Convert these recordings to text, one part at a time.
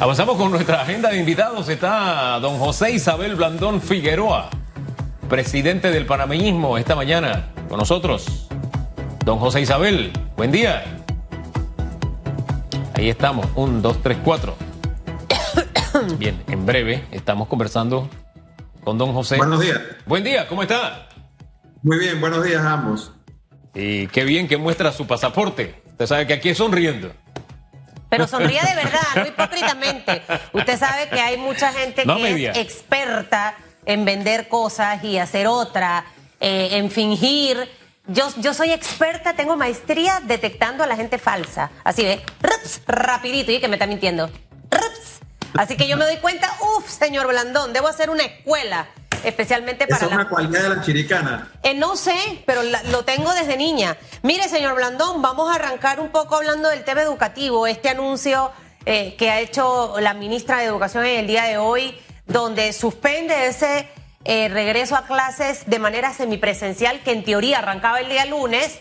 Avanzamos con nuestra agenda de invitados. Está don José Isabel Blandón Figueroa, presidente del panameñismo, esta mañana con nosotros. Don José Isabel, buen día. Ahí estamos, un, dos, tres, cuatro. Bien, en breve estamos conversando con don José. Buenos días. Buen día, ¿cómo está? Muy bien, buenos días a ambos. Y qué bien que muestra su pasaporte. Usted sabe que aquí es sonriendo. Pero sonríe de verdad, no hipócritamente. Usted sabe que hay mucha gente que es experta en vender cosas y hacer otra, eh, en fingir. Yo, yo soy experta, tengo maestría detectando a la gente falsa. Así ve, rapidito, y que me está mintiendo. Así que yo me doy cuenta, uff, señor Blandón, debo hacer una escuela especialmente para... es una cualidad de la chiricana? Eh, no sé, pero lo tengo desde niña. Mire, señor Blandón, vamos a arrancar un poco hablando del tema educativo. Este anuncio eh, que ha hecho la ministra de Educación en el día de hoy, donde suspende ese eh, regreso a clases de manera semipresencial, que en teoría arrancaba el día lunes,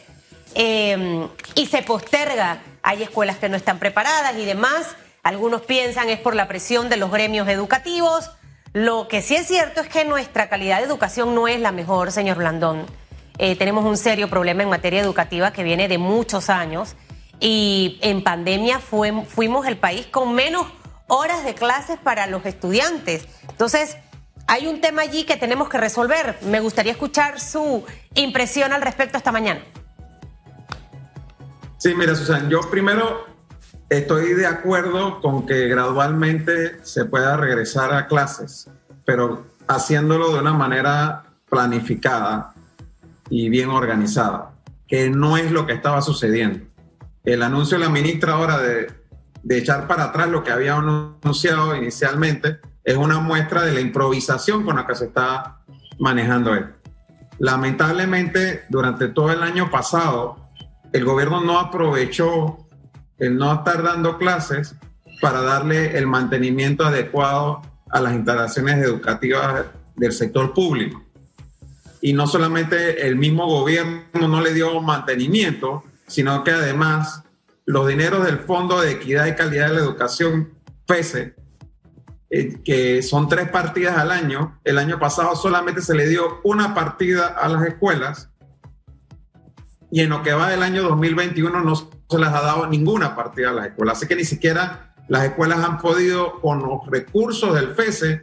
y se posterga. Hay escuelas que no están preparadas y demás. Algunos piensan es por la presión de los gremios educativos. Lo que sí es cierto es que nuestra calidad de educación no es la mejor, señor Blandón. Eh, tenemos un serio problema en materia educativa que viene de muchos años y en pandemia fuimos el país con menos horas de clases para los estudiantes. Entonces, hay un tema allí que tenemos que resolver. Me gustaría escuchar su impresión al respecto esta mañana. Sí, mira, Susan, yo primero Estoy de acuerdo con que gradualmente se pueda regresar a clases, pero haciéndolo de una manera planificada y bien organizada, que no es lo que estaba sucediendo. El anuncio de la ministra ahora de, echar para atrás lo que había anunciado inicialmente es una muestra de la improvisación con la que se está manejando él. Lamentablemente, durante todo el año pasado, el gobierno no aprovechó el no estar dando clases para darle el mantenimiento adecuado a las instalaciones educativas del sector público. Y no solamente el mismo gobierno no le dio mantenimiento, sino que además los dineros del Fondo de Equidad y Calidad de la Educación, FESE, eh, que son tres partidas al año, el año pasado solamente se le dio una partida a las escuelas y en lo que va del año 2021 no se les ha dado ninguna partida a las escuelas. Así que ni siquiera las escuelas han podido, con los recursos del FESE,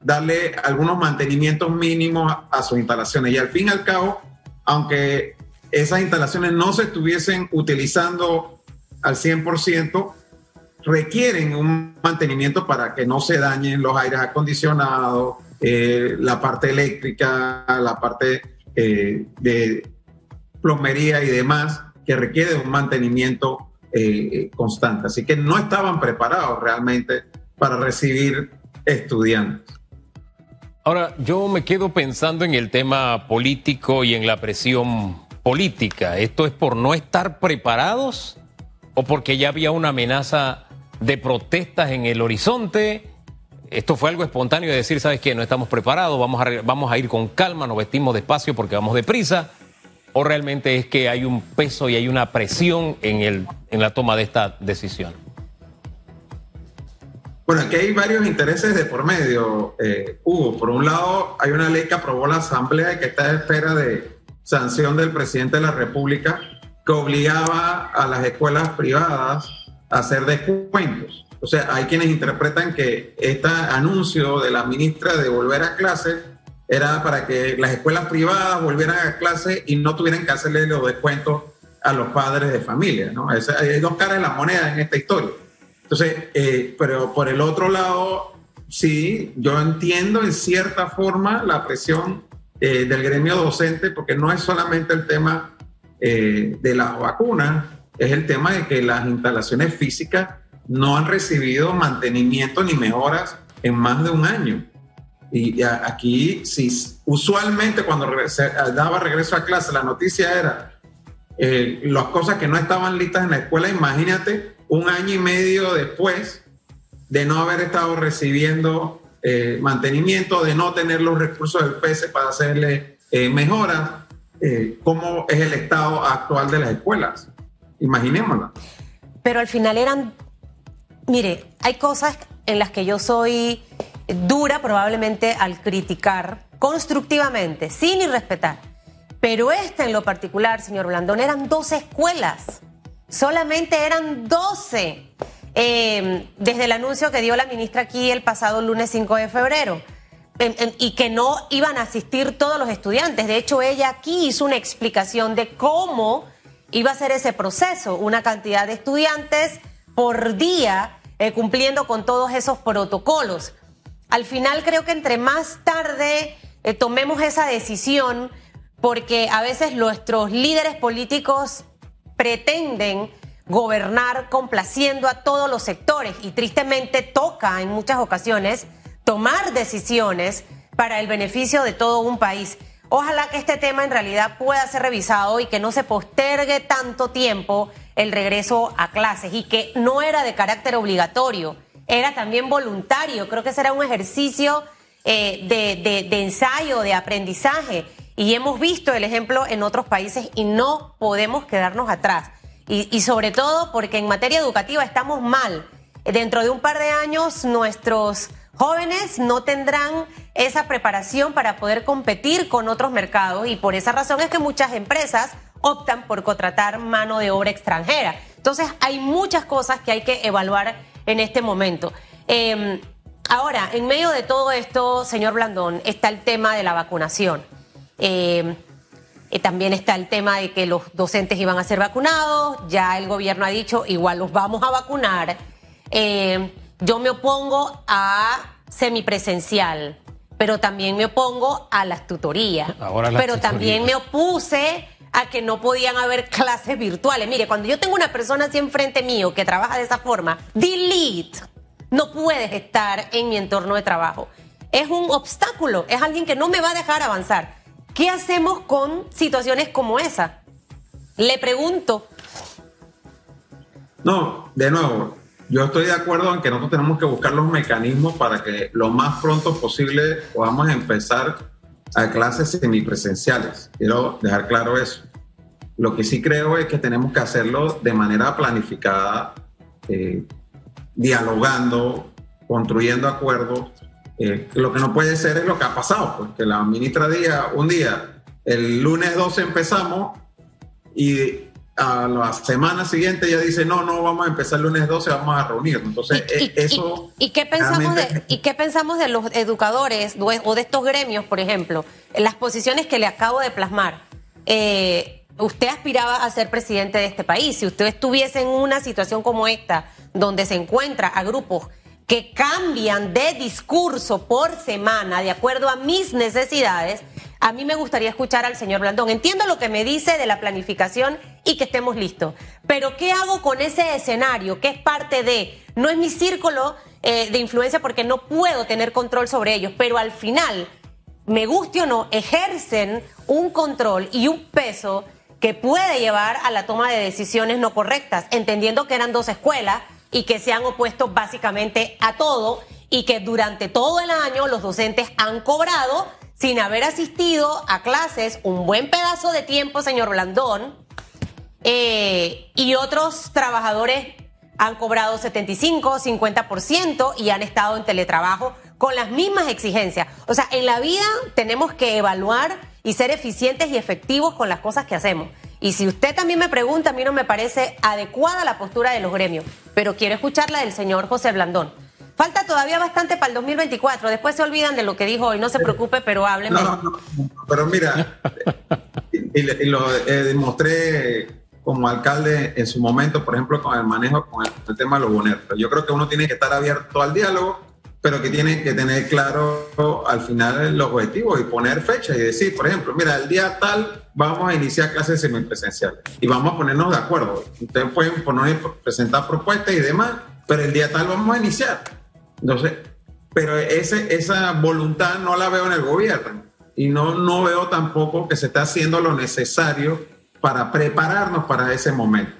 darle algunos mantenimientos mínimos a, sus instalaciones. Y al fin y al cabo, aunque esas instalaciones no se estuviesen utilizando al 100%, requieren un mantenimiento para que no se dañen los aires acondicionados, eh, la parte eléctrica, la parte eh, de plomería y demás que requiere un mantenimiento eh, constante. Así que no estaban preparados realmente para recibir estudiantes. Ahora, yo me quedo pensando en el tema político y en la presión política. ¿Esto es por no estar preparados o porque ya había una amenaza de protestas en el horizonte? Esto fue algo espontáneo de decir, ¿sabes qué? No estamos preparados, vamos a, vamos a ir con calma, nos vestimos despacio porque vamos deprisa o realmente es que hay un peso y hay una presión en, el, en la toma de esta decisión? Bueno, aquí hay varios intereses de por medio, eh, Hugo. Por un lado, hay una ley que aprobó la Asamblea y que está a espera de sanción del presidente de la República que obligaba a las escuelas privadas a hacer descuentos. O sea, hay quienes interpretan que este anuncio de la ministra de volver a clases era para que las escuelas privadas volvieran a clase y no tuvieran que hacerle los descuentos a los padres de familia, ¿no? hay dos caras de la moneda en esta historia. Entonces, eh, pero por el otro lado, sí, yo entiendo en cierta forma la presión eh, del gremio docente, porque no es solamente el tema eh, de las vacunas, es el tema de que las instalaciones físicas no han recibido mantenimiento ni mejoras en más de un año. Y aquí, si usualmente cuando se daba regreso a clase, la noticia era eh, las cosas que no estaban listas en la escuela, imagínate un año y medio después de no haber estado recibiendo eh, mantenimiento, de no tener los recursos del PESE para hacerle eh, mejoras, cómo es el estado actual de las escuelas. Imaginémoslo. Pero al final eran Mire, hay cosas en las que yo soy dura probablemente al criticar constructivamente, sin irrespetar. Pero esta en lo particular, señor Blandón, eran 12 escuelas. Solamente eran 12. Eh, desde el anuncio que dio la ministra aquí el pasado lunes 5 de febrero. y que no iban a asistir todos los estudiantes. De hecho, ella aquí hizo una explicación de cómo iba a ser ese proceso. Una cantidad de estudiantes por día eh, cumpliendo con todos esos protocolos. Al final creo que entre más tarde eh, tomemos esa decisión, porque a veces nuestros líderes políticos pretenden gobernar complaciendo a todos los sectores y tristemente toca en muchas ocasiones tomar decisiones para el beneficio de todo un país. Ojalá que este tema en realidad pueda ser revisado y que no se postergue tanto tiempo el regreso a clases y que no era de carácter obligatorio, era también voluntario. Creo que será un ejercicio eh, de ensayo, de aprendizaje y hemos visto el ejemplo en otros países y no podemos quedarnos atrás. Y, sobre todo porque en materia educativa estamos mal. Dentro de un par de años nuestros jóvenes no tendrán esa preparación para poder competir con otros mercados y por esa razón es que muchas empresas optan por contratar mano de obra extranjera. Entonces hay muchas cosas que hay que evaluar en este momento. Em, ahora, en medio de todo esto, señor Blandón, está el tema de la vacunación. Eh, eh, también está el tema de que los docentes iban a ser vacunados, ya el gobierno ha dicho, igual los vamos a vacunar. Eh, yo me opongo a semipresencial, pero también me opongo a las tutorías. pero también me opuse a que no podían haber clases virtuales. Mire, cuando yo tengo una persona así enfrente mío que trabaja de esa forma, delete, no puedes estar en mi entorno de trabajo. Es un obstáculo, es alguien que no me va a dejar avanzar. ¿Qué hacemos con situaciones como esa? Le pregunto. No, de nuevo, yo estoy de acuerdo en que nosotros tenemos que buscar los mecanismos para que lo más pronto posible podamos empezar a clases semipresenciales. Quiero dejar claro eso. Lo que sí creo es que tenemos que hacerlo de manera planificada, eh, dialogando, construyendo acuerdos eh, lo que no puede ser es lo que ha pasado, porque la ministra Díaz, un día, el lunes 12 empezamos y a la semana siguiente ya dice, no, no, vamos a empezar el lunes 12, vamos a reunirnos. Entonces, ¿Y, eso... ¿y, qué pensamos de, ¿Y qué pensamos de los educadores o de estos gremios, por ejemplo? Las posiciones que le acabo de plasmar. Eh, usted aspiraba a ser presidente de este país. Si usted estuviese en una situación como esta, donde se encuentra a grupos que cambian de discurso por semana de acuerdo a mis necesidades, a mí me gustaría escuchar al señor Blandón. Entiendo lo que me dice de la planificación y que estemos listos, pero ¿qué hago con ese escenario que es parte de, no es mi círculo eh, de influencia porque no puedo tener control sobre ellos, pero al final, me guste o no, ejercen un control y un peso que puede llevar a la toma de decisiones no correctas, entendiendo que eran dos escuelas y que se han opuesto básicamente a todo y que durante todo el año los docentes han cobrado sin haber asistido a clases un buen pedazo de tiempo, señor Blandón, eh, y otros trabajadores han cobrado 75, 50% y han estado en teletrabajo con las mismas exigencias. O sea, en la vida tenemos que evaluar y ser eficientes y efectivos con las cosas que hacemos. Y si usted también me pregunta, a mí no me parece adecuada la postura de los gremios, pero quiero escuchar la del señor José Blandón. Falta todavía bastante para el 2024, después se olvidan de lo que dijo hoy, no se preocupe, pero hábleme. No, no, pero mira, y, lo eh, demostré como alcalde en su momento, por ejemplo, con el manejo, con el, tema de los boneros. Yo creo que uno tiene que estar abierto al diálogo pero que tiene que tener claro al final el objetivo y poner fecha y decir, por ejemplo, mira, el día tal vamos a iniciar clases semipresenciales y vamos a ponernos de acuerdo. Ustedes pueden poner, presentar propuestas y demás, pero el día tal vamos a iniciar. Entonces, pero ese, esa voluntad no la veo en el gobierno y no, no veo tampoco que se está haciendo lo necesario para prepararnos para ese momento.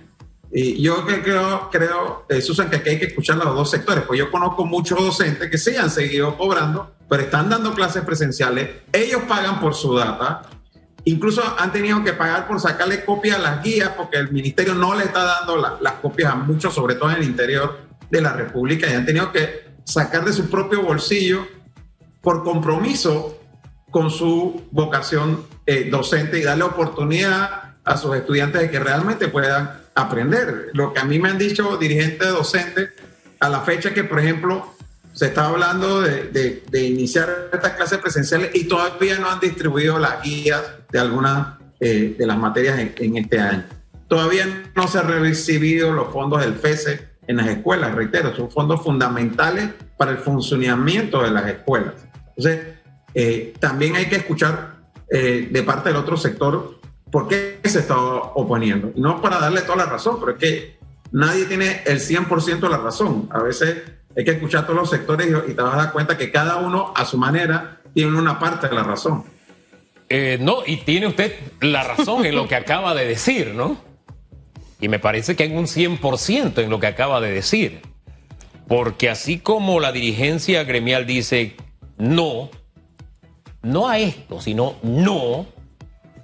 Y yo creo, creo eh, Susan, que aquí hay que escuchar los dos sectores, pues yo conozco muchos docentes que sí han seguido cobrando, pero están dando clases presenciales, ellos pagan por su data, incluso han tenido que pagar por sacarle copia a las guías porque el ministerio no le está dando las copias a muchos, sobre todo en el interior, de la República y han tenido que sacar de su propio bolsillo por compromiso con su vocación eh, docente y darle oportunidad a sus estudiantes de que realmente puedan aprender. Lo que a mí me han dicho dirigentes docentes a la fecha que, por ejemplo, se está hablando de, iniciar estas clases presenciales y todavía no han distribuido las guías de algunas eh, de las materias en, este año. Todavía no se han recibido los fondos del FESE en las escuelas, reitero, son fondos fundamentales para el funcionamiento de las escuelas. Entonces, eh, también hay que escuchar eh, de parte del otro sector por qué se está oponiendo. No para darle toda la razón, pero es que nadie tiene el 100% de la razón. A veces hay que escuchar todos los sectores y, te vas a dar cuenta que cada uno a su manera tiene una parte de la razón. Eh, no, y tiene usted la razón en lo que acaba de decir, ¿no? Y me parece que hay un 100% en lo que acaba de decir. Porque así como la dirigencia gremial dice no, no a esto, sino no,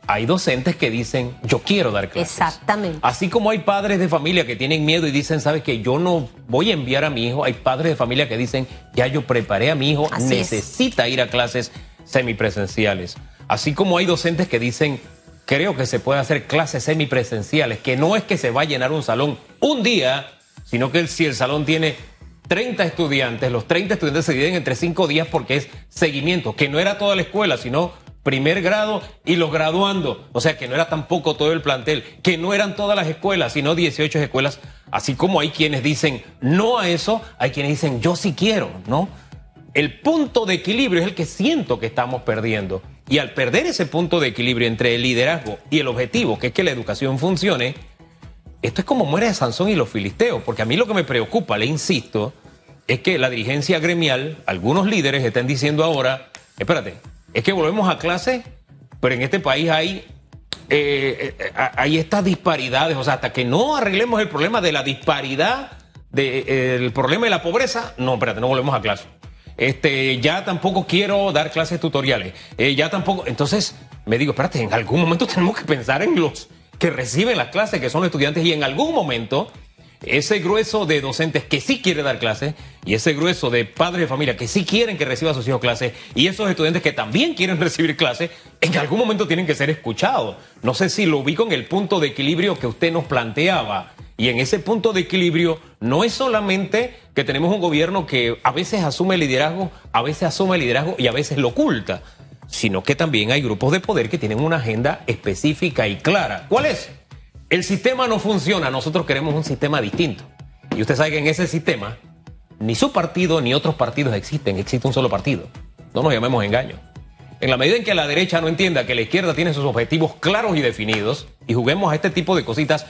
hay docentes que dicen yo quiero dar clases. Exactamente. Así como hay padres de familia que tienen miedo y dicen, sabes que yo no voy a enviar a mi hijo, hay padres de familia que dicen, ya yo preparé a mi hijo, necesita ir a clases semipresenciales. Así como hay docentes que dicen, creo que se puede hacer clases semipresenciales, que no es que se va a llenar un salón un día, sino que si el salón tiene 30 estudiantes, los 30 estudiantes se dividen entre 5 días porque es seguimiento, que no era toda la escuela, sino primer grado y los graduando, o sea que no era tampoco todo el plantel, que no eran todas las escuelas, sino 18 escuelas, así como hay quienes dicen no a eso, hay quienes dicen yo sí quiero, ¿no? El punto de equilibrio es el que siento que estamos perdiendo. Y al perder ese punto de equilibrio entre el liderazgo y el objetivo, que es que la educación funcione, esto es como muere de Sansón y los filisteos, porque a mí lo que me preocupa, le insisto, es que la dirigencia gremial, algunos líderes están diciendo ahora, espérate, es que volvemos a clase, pero en este país hay, eh, eh, hay estas disparidades, o sea, hasta que no arreglemos el problema de la disparidad, del de, problema de la pobreza, no, espérate, no volvemos a clase. Este, ya tampoco quiero dar clases tutoriales. Eh, ya tampoco. Entonces, me digo, espérate, en algún momento tenemos que pensar en los que reciben las clases, que son estudiantes, y en algún momento ese grueso de docentes que sí quiere dar clases y ese grueso de padres de familia que sí quieren que reciba a sus hijos clases y esos estudiantes que también quieren recibir clases, en algún momento tienen que ser escuchados. No sé si lo ubico en el punto de equilibrio que usted nos planteaba. Y en ese punto de equilibrio no es solamente que tenemos un gobierno que a veces asume liderazgo, a veces asume liderazgo y a veces lo oculta, sino que también hay grupos de poder que tienen una agenda específica y clara. ¿Cuál es? El sistema no funciona, nosotros queremos un sistema distinto. Y usted sabe que en ese sistema ni su partido ni otros partidos existen, existe un solo partido. No nos llamemos engaño. En la medida en que la derecha no entienda que la izquierda tiene sus objetivos claros y definidos y juguemos a este tipo de cositas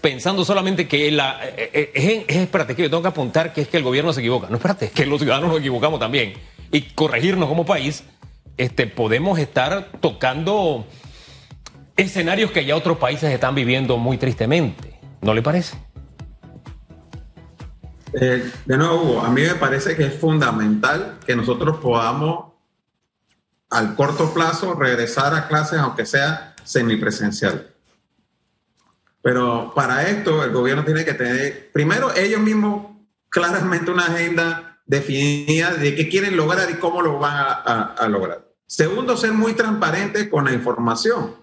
pensando solamente que la... Eh, eh, es, es, espérate, que yo tengo que apuntar que es que el gobierno se equivoca. No, espérate, que los ciudadanos nos equivocamos también. Y corregirnos como país, este, podemos estar tocando escenarios que ya otros países están viviendo muy tristemente. ¿No le parece? Eh, de nuevo, a mí me parece que es fundamental que nosotros podamos al corto plazo regresar a clases, aunque sea semipresencial. Pero para esto el gobierno tiene que tener, primero ellos mismos claramente una agenda definida de qué quieren lograr y cómo lo van a, lograr. Segundo, ser muy transparente con la información.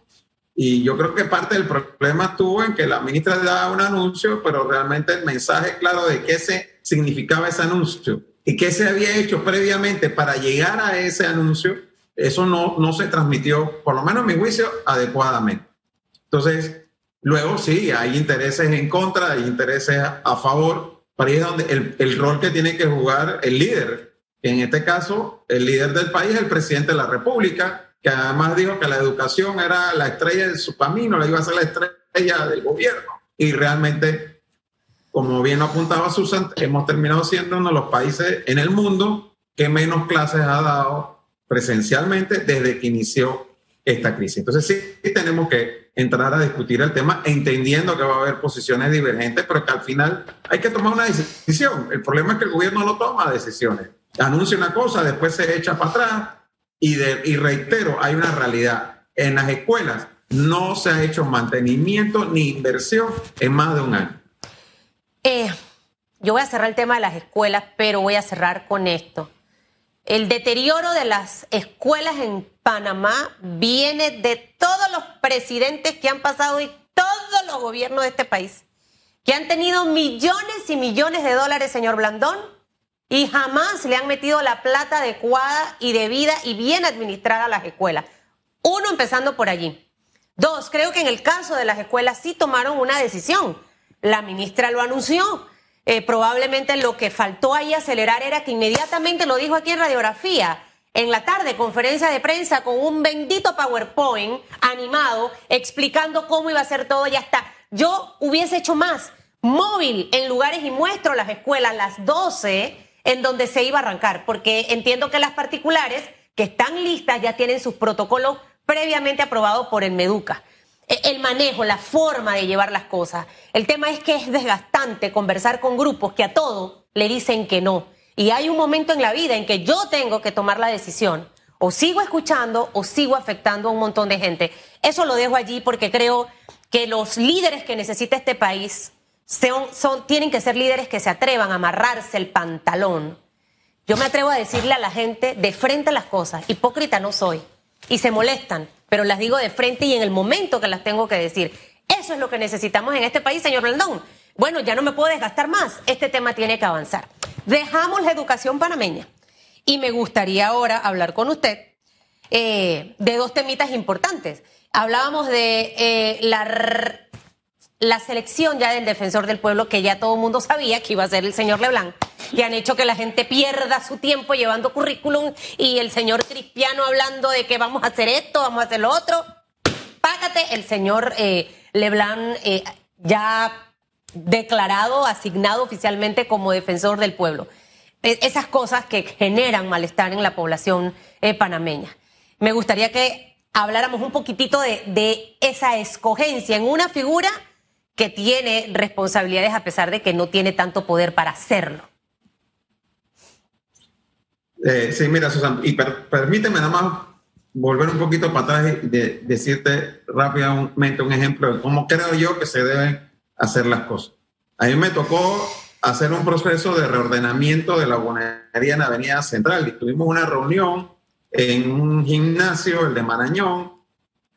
Y yo creo que parte del problema estuvo en que la ministra daba un anuncio, pero realmente el mensaje claro de qué se significaba ese anuncio y qué se había hecho previamente para llegar a ese anuncio, eso no, no se transmitió, por lo menos en mi juicio, adecuadamente. Entonces, Luego sí, hay intereses en contra, hay intereses a favor, pero ahí es donde el, el rol que tiene que jugar el líder, en este caso el líder del país el presidente de la República, que además dijo que la educación era la estrella de su camino, la iba a ser la estrella del gobierno. Y realmente, como bien apuntaba Susan, hemos terminado siendo uno de los países en el mundo que menos clases ha dado presencialmente desde que inició esta crisis. Entonces sí tenemos que entrar a discutir el tema, entendiendo que va a haber posiciones divergentes, pero que al final hay que tomar una decisión. El problema es que el gobierno no toma decisiones. Anuncia una cosa, después se echa para atrás y, de, y reitero, hay una realidad. En las escuelas no se ha hecho mantenimiento ni inversión en más de un año. Eh, yo voy a cerrar el tema de las escuelas, pero voy a cerrar con esto. El deterioro de las escuelas en Panamá viene de todos los presidentes que han pasado y todos los gobiernos de este país, que han tenido millones y millones de dólares, señor Blandón, y jamás le han metido la plata adecuada y debida y bien administrada a las escuelas. Uno, empezando por allí. Dos, creo que en el caso de las escuelas sí tomaron una decisión. La ministra lo anunció eh, probablemente lo que faltó ahí acelerar era que inmediatamente lo dijo aquí en radiografía. En la tarde, conferencia de prensa con un bendito PowerPoint animado explicando cómo iba a ser todo. Ya está. Yo hubiese hecho más. Móvil en lugares y muestro las escuelas las 12 en donde se iba a arrancar, porque entiendo que las particulares que están listas ya tienen sus protocolos previamente aprobados por el Meduca. E, el manejo, la forma de llevar las cosas. El tema es que es desgastante conversar con grupos que a todo le dicen que no. Y hay un momento en la vida en que yo tengo que tomar la decisión. O sigo escuchando o sigo afectando a un montón de gente. Eso lo dejo allí porque creo que los líderes que necesita este país tienen que ser líderes que se atrevan a amarrarse el pantalón. Yo me atrevo a decirle a la gente de frente a las cosas. Hipócrita no soy. Y se molestan pero las digo de frente y en el momento que las tengo que decir. Eso es lo que necesitamos en este país, señor Blandón. Bueno, ya no me puedo desgastar más. Este tema tiene que avanzar. Dejamos la educación panameña. Y me gustaría ahora hablar con usted eh, de dos temitas importantes. Hablábamos de eh, la la selección ya del defensor del pueblo, que ya todo el mundo sabía que iba a ser el señor Leblanc, que han hecho que la gente pierda su tiempo llevando currículum y el señor Cristiano hablando de que vamos a hacer esto, vamos a hacer lo otro. Págate, el señor eh, Leblanc eh, ya declarado, asignado oficialmente como defensor del pueblo. E, esas cosas que generan malestar en la población eh, panameña. Me gustaría que habláramos un poquitito de, de esa escogencia en una figura que tiene responsabilidades a pesar de que no tiene tanto poder para hacerlo. Eh, sí, mira, Susan, y permíteme nada más volver un poquito para atrás y decirte rápidamente un ejemplo de cómo creo yo que se deben hacer las cosas. A mí me tocó hacer un proceso de reordenamiento de la bonería en Avenida Central y tuvimos una reunión en un gimnasio, el de Marañón,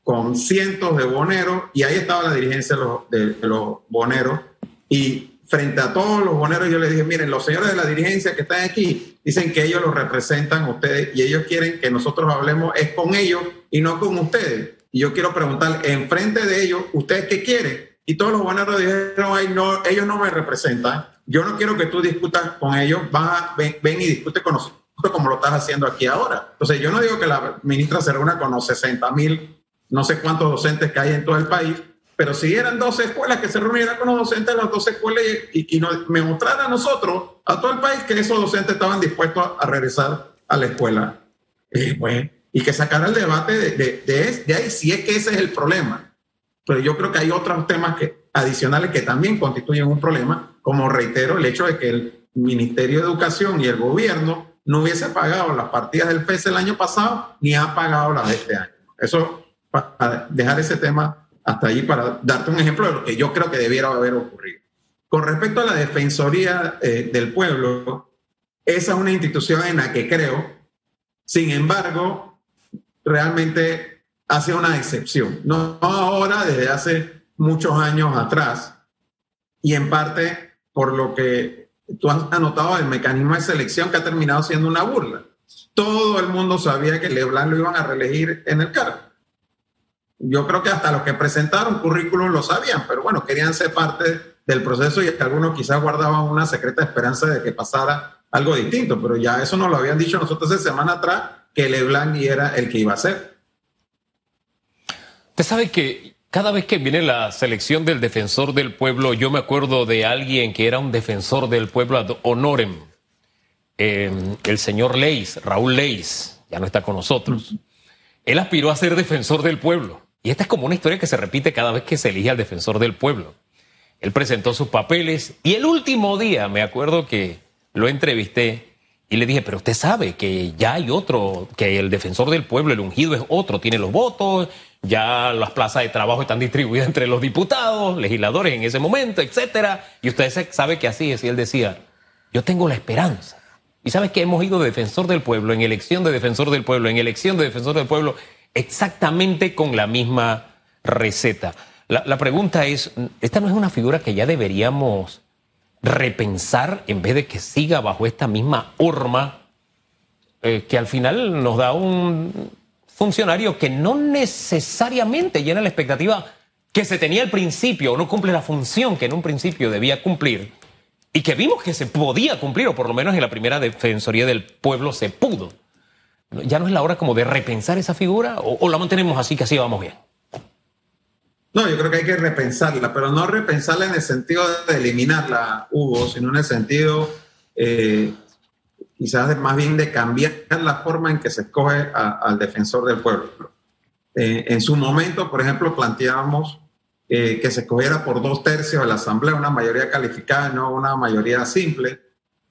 con cientos de boneros y ahí estaba la dirigencia de los, boneros y frente a todos los boneros yo les dije, miren, los señores de la dirigencia que están aquí dicen que ellos los representan a ustedes y ellos quieren que nosotros hablemos es con ellos y no con ustedes. Y yo quiero preguntar, enfrente de ellos, ¿ustedes qué quieren? Y todos los boneros dijeron, Ay, no, ellos no me representan, yo no quiero que tú discutas con ellos, ven, ven y discute con nosotros como lo estás haciendo aquí ahora. Entonces yo no digo que la ministra se reúna con los 60 mil no sé cuántos docentes que hay en todo el país, pero si eran 12 escuelas que se reunieran con los docentes de las 12 escuelas y, y me mostraran a nosotros, a todo el país, que esos docentes estaban dispuestos a, regresar a la escuela. Y, pues, y que sacara el debate de, ahí, si es que ese es el problema. Pero yo creo que hay otros temas adicionales que también constituyen un problema, como reitero, el hecho de que el Ministerio de Educación y el gobierno no hubiese pagado las partidas del FES el año pasado, ni ha pagado las de este año. Eso para dejar ese tema hasta allí para darte un ejemplo de lo que yo creo que debiera haber ocurrido. Con respecto a la Defensoría eh, del Pueblo, esa es una institución en la que creo, sin embargo, realmente hace una excepción. No ahora, desde hace muchos años atrás, y en parte por lo que tú has anotado el mecanismo de selección que ha terminado siendo una burla. Todo el mundo sabía que Leblanc lo iban a reelegir en el cargo yo creo que hasta los que presentaron currículum lo sabían, pero bueno, querían ser parte del proceso y algunos quizás guardaban una secreta esperanza de que pasara algo distinto, pero ya eso nos lo habían dicho nosotros hace semana atrás, que Leblanc era el que iba a ser. Usted sabe que cada vez que viene la selección del defensor del pueblo, yo me acuerdo de alguien que era un defensor del pueblo honorem, eh, el señor Leis, Raúl Leis, ya no está con nosotros. Él aspiró a ser defensor del pueblo. Y esta es como una historia que se repite cada vez que se elige al defensor del pueblo. Él presentó sus papeles y el último día, me acuerdo que lo entrevisté, Y le dije, pero usted sabe que ya hay otro, que el defensor del pueblo, el ungido es otro, tiene los votos, ya las plazas de trabajo están distribuidas entre los diputados, legisladores en ese momento, etcétera. Y usted sabe que así es. Y él decía, yo tengo la esperanza. Y sabes que hemos ido de defensor del pueblo, en elección de defensor del pueblo, en elección de defensor del pueblo, exactamente con la misma receta. La, pregunta es, ¿esta no es una figura que ya deberíamos repensar en vez de que siga bajo esta misma horma eh, que al final nos da un funcionario que no necesariamente llena la expectativa que se tenía al principio o no cumple la función que en un principio debía cumplir y que vimos que se podía cumplir o por lo menos en la primera Defensoría del Pueblo se pudo. ¿Ya no es la hora como de repensar esa figura o, la mantenemos así que así vamos bien? No, yo creo que hay que repensarla, pero no repensarla en el sentido de eliminarla, Hugo, sino en el sentido eh, quizás más bien de cambiar la forma en que se escoge al defensor del pueblo. Eh, en su momento, por ejemplo, planteábamos eh, que se escogiera por dos tercios de la Asamblea, una mayoría calificada, no una mayoría simple,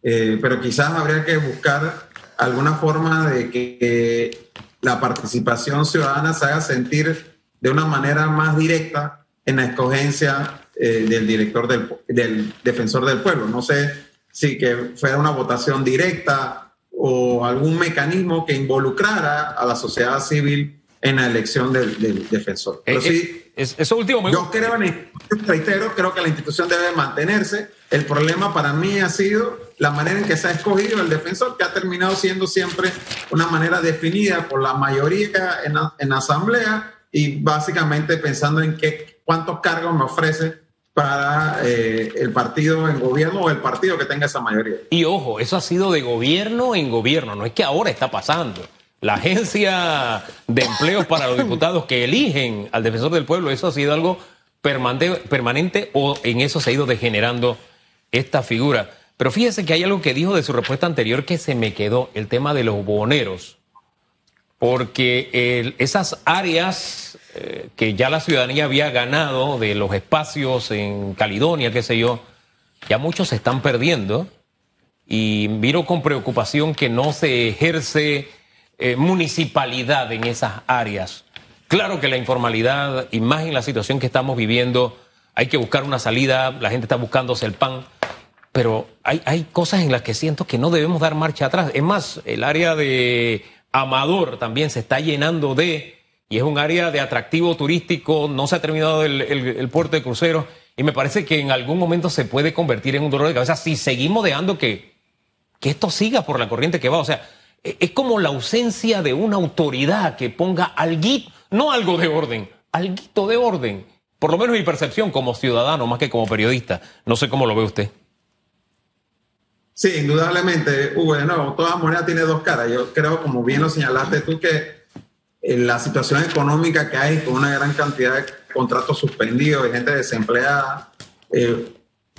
pero quizás habría que buscar alguna forma de que la participación ciudadana se haga sentir de una manera más directa en la escogencia eh, del director del, del, defensor del pueblo. No sé si que fuera una votación directa o algún mecanismo que involucrara a la sociedad civil en la elección del, del defensor. Pero sí, es, eso último Yo creo, reitero, creo que la institución debe mantenerse. El problema para mí ha sido la manera en que se ha escogido el defensor, que ha terminado siendo siempre una manera definida por la mayoría en la, en la asamblea y básicamente pensando en qué, cuántos cargos me ofrece para eh, el partido en gobierno o el partido que tenga esa mayoría. Y ojo, eso ha sido de gobierno en gobierno, no es que ahora está pasando. La agencia de empleos para los diputados que eligen al defensor del pueblo, eso ha sido algo permanente, o en eso se ha ido degenerando esta figura. Pero fíjese que hay algo que dijo de su respuesta anterior que se me quedó, el tema de los boneros porque esas áreas eh, que ya la ciudadanía había ganado de los espacios en Caledonia, qué sé yo, ya muchos se están perdiendo y miro con preocupación que no se ejerce eh, municipalidad en esas áreas. Claro que la informalidad y más en la situación que estamos viviendo, hay que buscar una salida, la gente está buscándose el pan, pero hay, hay cosas en las que siento que no debemos dar marcha atrás. Es más, el área de Amador también se está llenando de, y es un área de atractivo turístico, no se ha terminado el, puerto de cruceros, y me parece que en algún momento se puede convertir en un dolor de cabeza si seguimos dejando que, que esto siga por la corriente que va. O sea, es como la ausencia de una autoridad que ponga algo, no algo de orden, algo de orden. Por lo menos mi percepción como ciudadano, más que como periodista. No sé cómo lo ve usted. Sí, indudablemente, Hugo, no, toda moneda tiene dos caras. Yo creo, como bien lo señalaste tú, que la situación económica que hay con una gran cantidad de contratos suspendidos y gente desempleada, eh,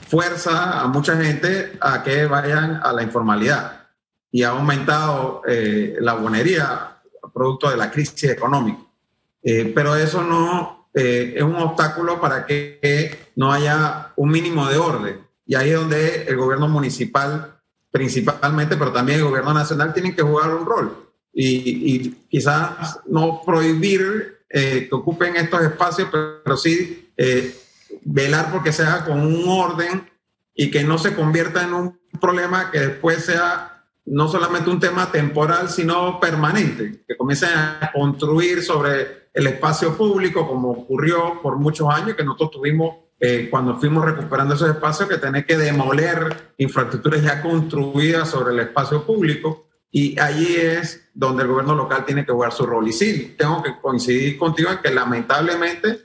fuerza a mucha gente a que vayan a la informalidad y ha aumentado eh, la bonería producto de la crisis económica. Eh, pero eso no es un obstáculo para que no haya un mínimo de orden y ahí es donde el gobierno municipal principalmente, pero también el gobierno nacional tienen que jugar un rol. Y, quizás no prohibir eh, que ocupen estos espacios, pero, sí eh, velar porque sea con un orden y que no se convierta en un problema que después sea no solamente un tema temporal, sino permanente, que comiencen a construir sobre el espacio público, como ocurrió por muchos años, que nosotros tuvimos eh, cuando fuimos recuperando esos espacios, que tener que demoler infraestructuras ya construidas sobre el espacio público. Y allí es donde el gobierno local tiene que jugar su rol. Y sí, tengo que coincidir contigo en que lamentablemente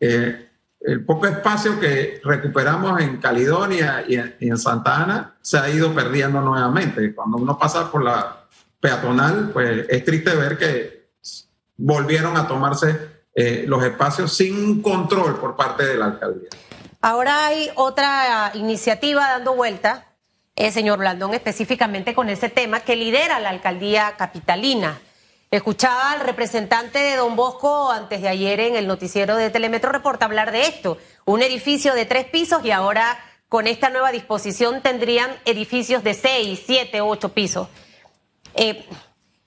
eh, el poco espacio que recuperamos en Caledonia y en, Santa Ana se ha ido perdiendo nuevamente. Cuando uno pasa por la peatonal, pues es triste ver que volvieron a tomarse eh, los espacios sin control por parte de la alcaldía. Ahora hay otra iniciativa dando vuelta, eh, señor Blandón, específicamente con ese tema que lidera la alcaldía capitalina. Escuchaba al representante de Don Bosco antes de ayer en el noticiero de Telemetro Reporta hablar de esto. Un edificio de tres pisos y ahora con esta nueva disposición tendrían edificios de 6, 7, 8 pisos. Eh,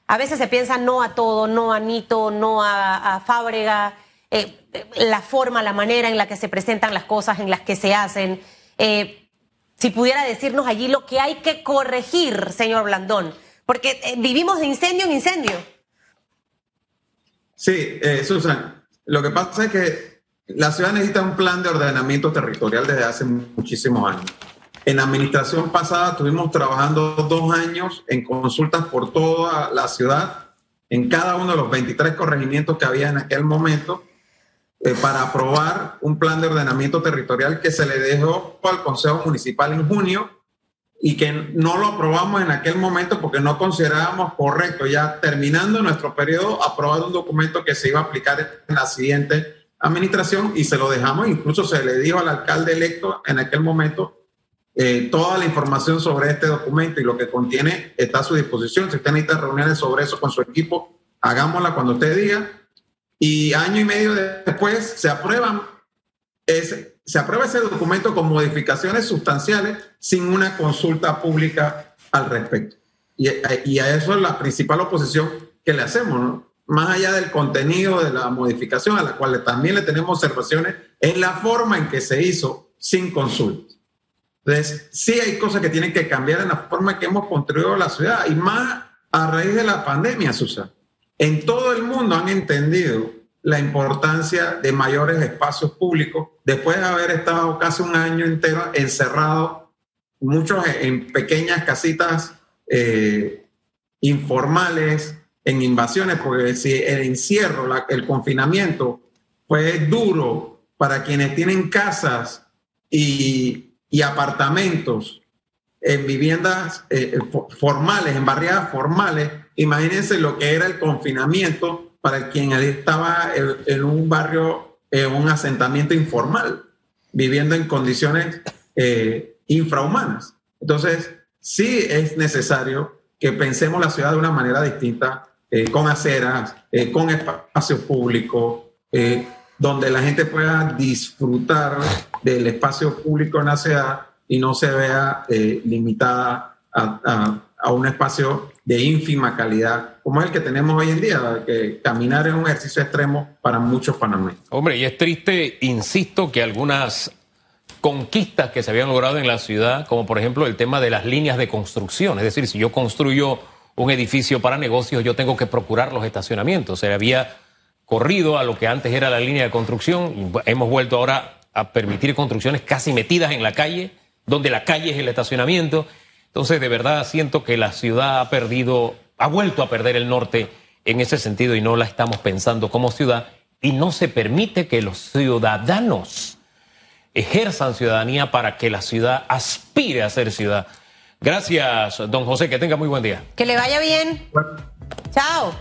a veces se piensa no a todo, no a Nito, no a, Fábrega, eh, la forma, la manera en la que se presentan las cosas, en las que se hacen. Eh, si pudiera decirnos allí lo que hay que corregir, señor Blandón, porque vivimos de incendio en incendio. Sí, Susan, lo que pasa es que la ciudad necesita un plan de ordenamiento territorial desde hace muchísimos años. En la administración pasada estuvimos trabajando dos años en consultas por toda la ciudad, en cada uno de los 23 corregimientos que había en aquel momento, eh, para aprobar un plan de ordenamiento territorial que se le dejó al Consejo Municipal en junio y que no lo aprobamos en aquel momento porque no considerábamos correcto, ya terminando nuestro periodo, aprobar un documento que se iba a aplicar en la siguiente administración y se lo dejamos, incluso se le dijo al alcalde electo en aquel momento, eh, toda la información sobre este documento y lo que contiene está a su disposición. Si usted necesita reuniones sobre eso con su equipo, hagámosla cuando usted diga. Y año y medio después se aprueban ese, se aprueba ese documento con modificaciones sustanciales sin una consulta pública al respecto. Y, y a eso es la principal oposición que le hacemos, ¿no? más allá del contenido de la modificación, a la cual también le tenemos observaciones, es la forma en que se hizo sin consulta. Entonces, sí hay cosas que tienen que cambiar en la forma en que hemos construido la ciudad y más a raíz de la pandemia, Susana. En todo el mundo han entendido la importancia de mayores espacios públicos después de haber estado casi un año entero encerrado, muchos en pequeñas casitas eh, informales, en invasiones, porque si el encierro, el confinamiento fue duro para quienes tienen casas y, y apartamentos en viviendas eh, formales, en barriadas formales, imagínense lo que era el confinamiento para quien estaba en, un barrio, en un asentamiento informal, viviendo en condiciones eh, infrahumanas. Entonces, sí es necesario que pensemos la ciudad de una manera distinta eh, con aceras, eh, con espacio público, eh, donde la gente pueda disfrutar del espacio público en la ciudad y no se vea limitada a, a, un espacio de ínfima calidad, como es el que tenemos hoy en día, que caminar es un ejercicio extremo para muchos panameños. Hombre, y es triste, insisto, que algunas conquistas que se habían logrado en la ciudad, como por ejemplo el tema de las líneas de construcción, es decir, si yo construyo un edificio para negocios, yo tengo que procurar los estacionamientos. Se había corrido a lo que antes era la línea de construcción. Hemos vuelto ahora a permitir construcciones casi metidas en la calle, donde la calle es el estacionamiento. Entonces, de verdad siento que la ciudad ha perdido, ha vuelto a perder el norte en ese sentido y no la estamos pensando como ciudad. Y no se permite que los ciudadanos ejerzan ciudadanía para que la ciudad aspire a ser ciudad. Gracias, don José. Que tenga muy buen día. Que le vaya bien. Chao.